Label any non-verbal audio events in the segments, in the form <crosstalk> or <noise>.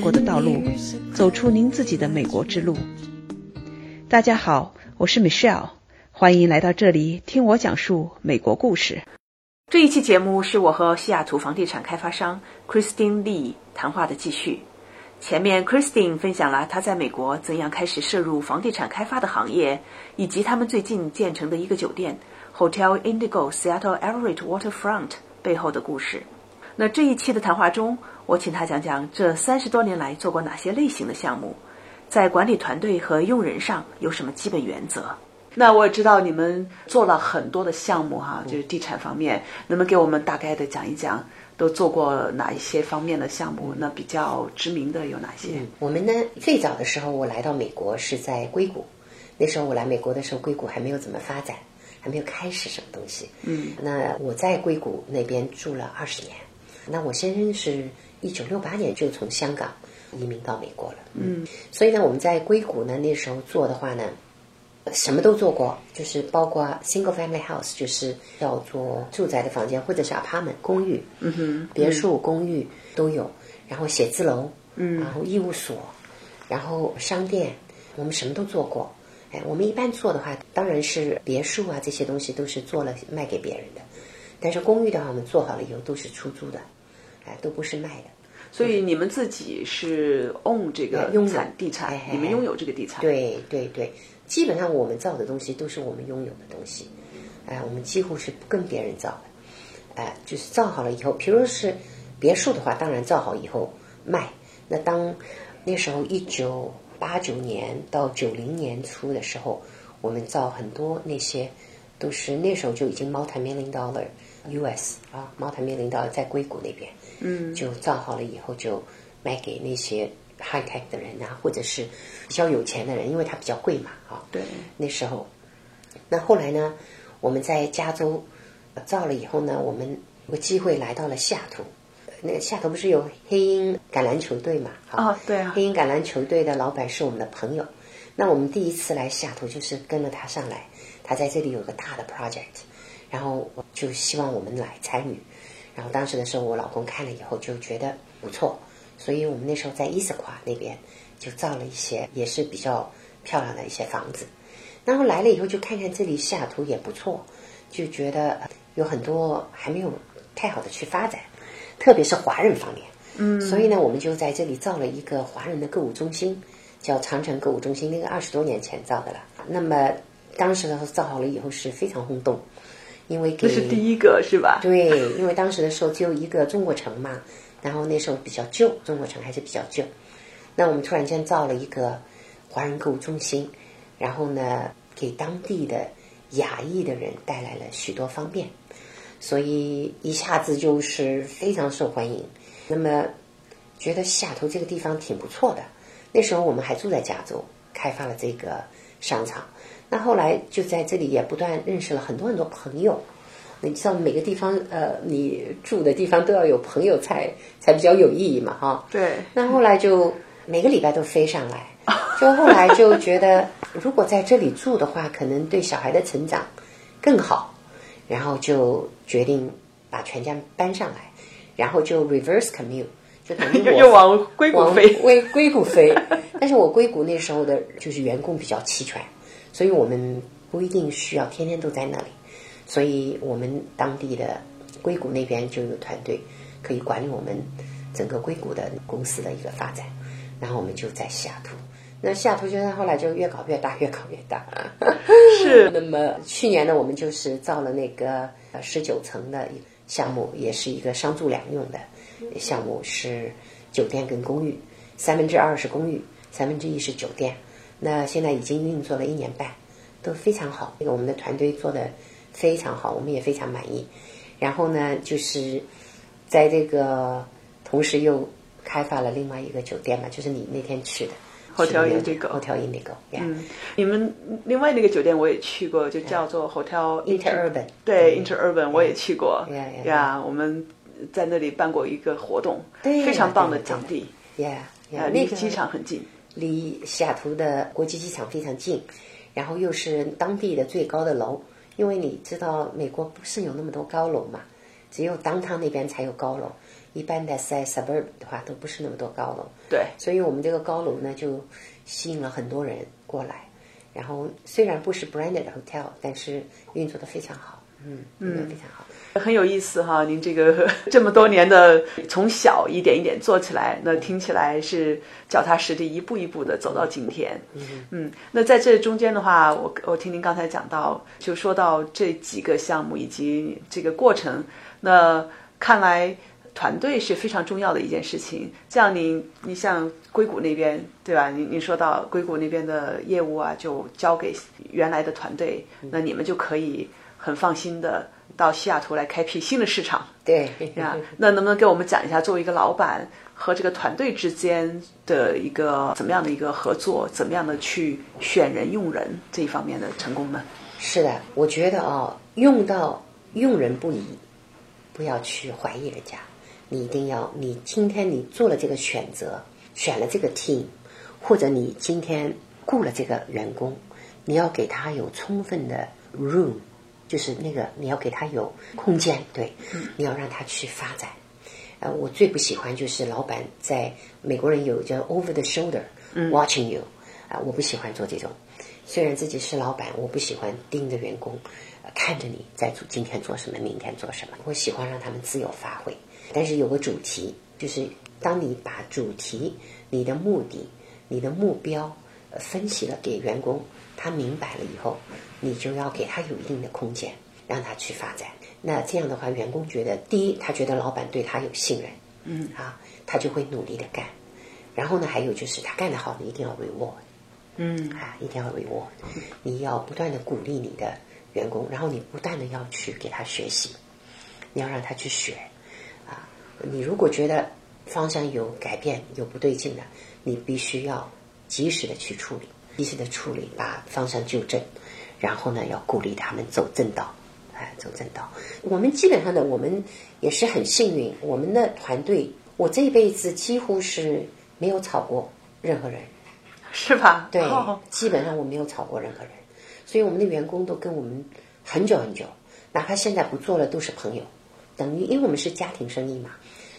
过的道路，走出您自己的美国之路。大家好，我是 Michelle，欢迎来到这里听我讲述美国故事。这一期节目是我和西雅图房地产开发商 Christine Lee 谈话的继续。前面 Christine 分享了她在美国怎样开始涉入房地产开发的行业，以及他们最近建成的一个酒店 Hotel Indigo Seattle Everett Waterfront 背后的故事。那这一期的谈话中，我请他讲讲这三十多年来做过哪些类型的项目，在管理团队和用人上有什么基本原则。那我知道你们做了很多的项目哈，就是地产方面，能不能给我们大概的讲一讲，都做过哪一些方面的项目？那比较知名的有哪些？我们呢，最早的时候我来到美国是在硅谷，那时候我来美国的时候，硅谷还没有怎么发展，还没有开始什么东西。嗯，那我在硅谷那边住了二十年，那我先生是一九六八年就从香港移民到美国了。嗯，所以呢，我们在硅谷呢那时候做的话呢。什么都做过，就是包括 single family house，就是叫做住宅的房间，或者是 apartment 公寓，嗯哼，别墅公寓都有。然后写字楼，嗯，然后医务所，然后商店，我们什么都做过。哎，我们一般做的话，当然是别墅啊这些东西都是做了卖给别人的。但是公寓的话，我们做好了以后都是出租的，哎，都不是卖的。所以你们自己是 own 这个拥有产地产你们拥有这个地产。对对对，基本上我们造的东西都是我们拥有的东西，哎，我们几乎是不跟别人造的，哎，就是造好了以后，比如是别墅的话，当然造好以后卖。那当那时候一九八九年到九零年初的时候，我们造很多那些都是那时候就已经 multi million dollar US 啊茅台面领导在硅谷那边，嗯，就造好了以后就卖给那些 high tech 的人啊，或者是比较有钱的人，因为它比较贵嘛，啊，对，那时候，那后来呢，我们在加州呃造了以后呢，我们有个机会来到了西雅图。那个西雅图不是有黑鹰橄榄球队嘛？啊对啊黑鹰橄榄球队的老板是我们的朋友。那我们第一次来西雅图就是跟了他上来，他在这里有个大的 project，然后我就希望我们来参与。然后当时的时候，我老公看了以后就觉得不错，所以我们那时候在伊斯夸那边就造了一些也是比较漂亮的一些房子。然后来了以后就看看这里西雅图也不错，就觉得呃有很多还没有太好的去发展，特别是华人方面。嗯，所以呢，我们就在这里造了一个华人的购物中心，叫长城购物中心，那个二十多年前造的了。那么当时呢造好了以后是非常轰动，因为给这是第一个是吧？对，因为当时的时候只有一个中国城嘛，然后那时候比较旧，中国城还是比较旧。那我们突然间造了一个华人购物中心，然后呢，给当地的亚裔的人带来了许多方便，所以一下子就是非常受欢迎。那么觉得西雅图这个地方挺不错的，那时候我们还住在加州，开发了这个商场。那后来就在这里也不断认识了很多很多朋友。你知道每个地方，呃，你住的地方都要有朋友才才比较有意义嘛，哈。对，那后来就每个礼拜都飞上来，<laughs> 就后来就觉得，如果在这里住的话，可能对小孩的成长更好，然后就决定把全家搬上来，然后就 reverse commute，就等于 <laughs> 我又往硅谷往飞。归硅谷飞。但是我硅谷那时候的就是员工比较齐全，所以我们不一定需要天天都在那里，所以我们当地的硅谷那边就有团队可以管理我们整个硅谷的公司的一个发展，然后我们就在西雅图。那西雅图就在后来就越搞越大，越搞越大。是 <laughs> 那么去年呢，我们就是造了那个呃十九层的项目，也是一个商住两用的项目，是酒店跟公寓，三分之二是公寓，三分之一是酒店。那现在已经运作了一年半，都非常好。那个我们的团队做的非常好，我们也非常满意。然后呢，就是在这个同时又开发了另外一个酒店嘛，就是你那天去的。Hotel 去的 Indigo Hotel Indigo，yeah。嗯，你们另外那个酒店我也去过，就叫做 Hotel Interurban 对 Interurban 我也去过。Yeah, 呀，我们在那里办过一个活动，对非常棒的对对场地。那个离机场很近。离西雅图的国际机场非常近，然后又是当地的最高的楼，因为你知道美国不是有那么多高楼嘛，只有 downtown 那边才有高楼，一般的在 suburb 的话都不是那么多高楼。对，所以我们这个高楼呢，就吸引了很多人过来。然后虽然不是 branded hotel，但是运作的非常好，嗯，嗯非常好。很有意思哈，<laughs> 您这个 <laughs> 这么多年的从小一点一点做起来，那听起来是脚踏实地，一步一步的走到今天。嗯，那在这中间的话，我我听您刚才讲到，就说到这几个项目以及这个过程，那看来团队是非常重要的一件事情。这样，您你像硅谷那边对吧？您您说到硅谷那边的业务啊，就交给原来的团队，那你们就可以很放心的。到西雅图来开辟新的市场，对呀，<laughs> 那能不能给我们讲一下，作为一个老板和这个团队之间的一个怎么样的一个合作，怎么样的去选人用人这一方面的成功呢？是的，我觉得啊，用到用人不疑，不要去怀疑人家，你一定要，你今天你做了这个选择，选了这个 team，或者你今天雇了这个员工，你要给他有充分的 room。就是那个，你要给他有空间，对，你要让他去发展。呃，我最不喜欢就是老板在美国人有叫 over the shoulder watching you，啊，我不喜欢做这种。虽然自己是老板，我不喜欢盯着员工，看着你在做今天做什么，明天做什么。我喜欢让他们自由发挥，但是有个主题，就是当你把主题、你的目的、你的目标分析了给员工。他明白了以后，你就要给他有一定的空间，让他去发展。那这样的话，员工觉得，第一，他觉得老板对他有信任，嗯啊，他就会努力的干。然后呢，还有就是他干得好，你一定要 reward，嗯啊，一定要 reward。你要不断的鼓励你的员工，然后你不断的要去给他学习，你要让他去学啊。你如果觉得方向有改变、有不对劲的，你必须要及时的去处理。及时的处理，把方向纠正，然后呢，要鼓励他们走正道，哎，走正道。我们基本上呢，我们也是很幸运，我们的团队，我这一辈子几乎是没有吵过任何人，<laughs> 是吧？对，基本上我没有吵过任何人，所以我们的员工都跟我们很久很久，哪怕现在不做了，都是朋友。等于，因为我们是家庭生意嘛，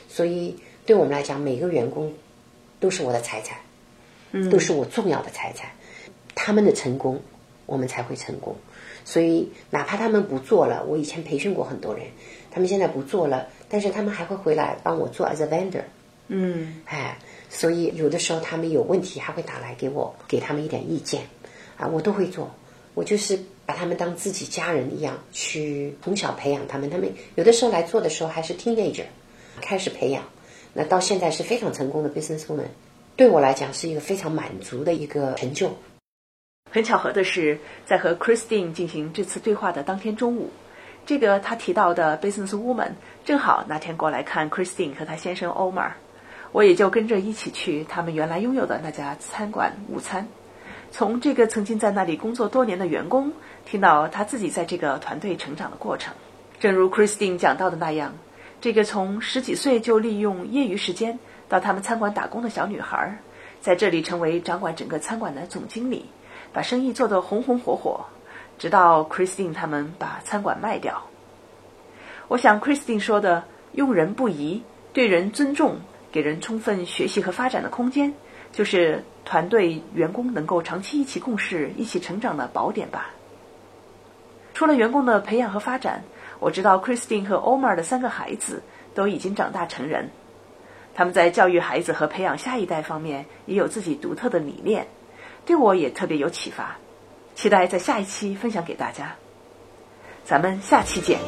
所以对我们来讲，每个员工都是我的财产，嗯，都是我重要的财产。他们的成功，我们才会成功。所以，哪怕他们不做了，我以前培训过很多人，他们现在不做了，但是他们还会回来帮我做 as a vendor。嗯，哎，所以有的时候他们有问题，还会打来给我，给他们一点意见啊，我都会做。我就是把他们当自己家人一样，去从小培养他们。他们有的时候来做的时候还是 teenager，开始培养，那到现在是非常成功的 businesswoman，对我来讲是一个非常满足的一个成就。很巧合的是，在和 Christine 进行这次对话的当天中午，这个他提到的 business woman 正好那天过来看 Christine 和他先生 Omar，我也就跟着一起去他们原来拥有的那家餐馆午餐。从这个曾经在那里工作多年的员工听到他自己在这个团队成长的过程，正如 Christine 讲到的那样，这个从十几岁就利用业余时间到他们餐馆打工的小女孩，在这里成为掌管整个餐馆的总经理。把生意做得红红火火，直到 Christine 他们把餐馆卖掉。我想 Christine 说的“用人不疑，对人尊重，给人充分学习和发展的空间”，就是团队员工能够长期一起共事、一起成长的宝典吧。除了员工的培养和发展，我知道 Christine 和 Omar 的三个孩子都已经长大成人，他们在教育孩子和培养下一代方面也有自己独特的理念。对我也特别有启发，期待在下一期分享给大家。咱们下期见。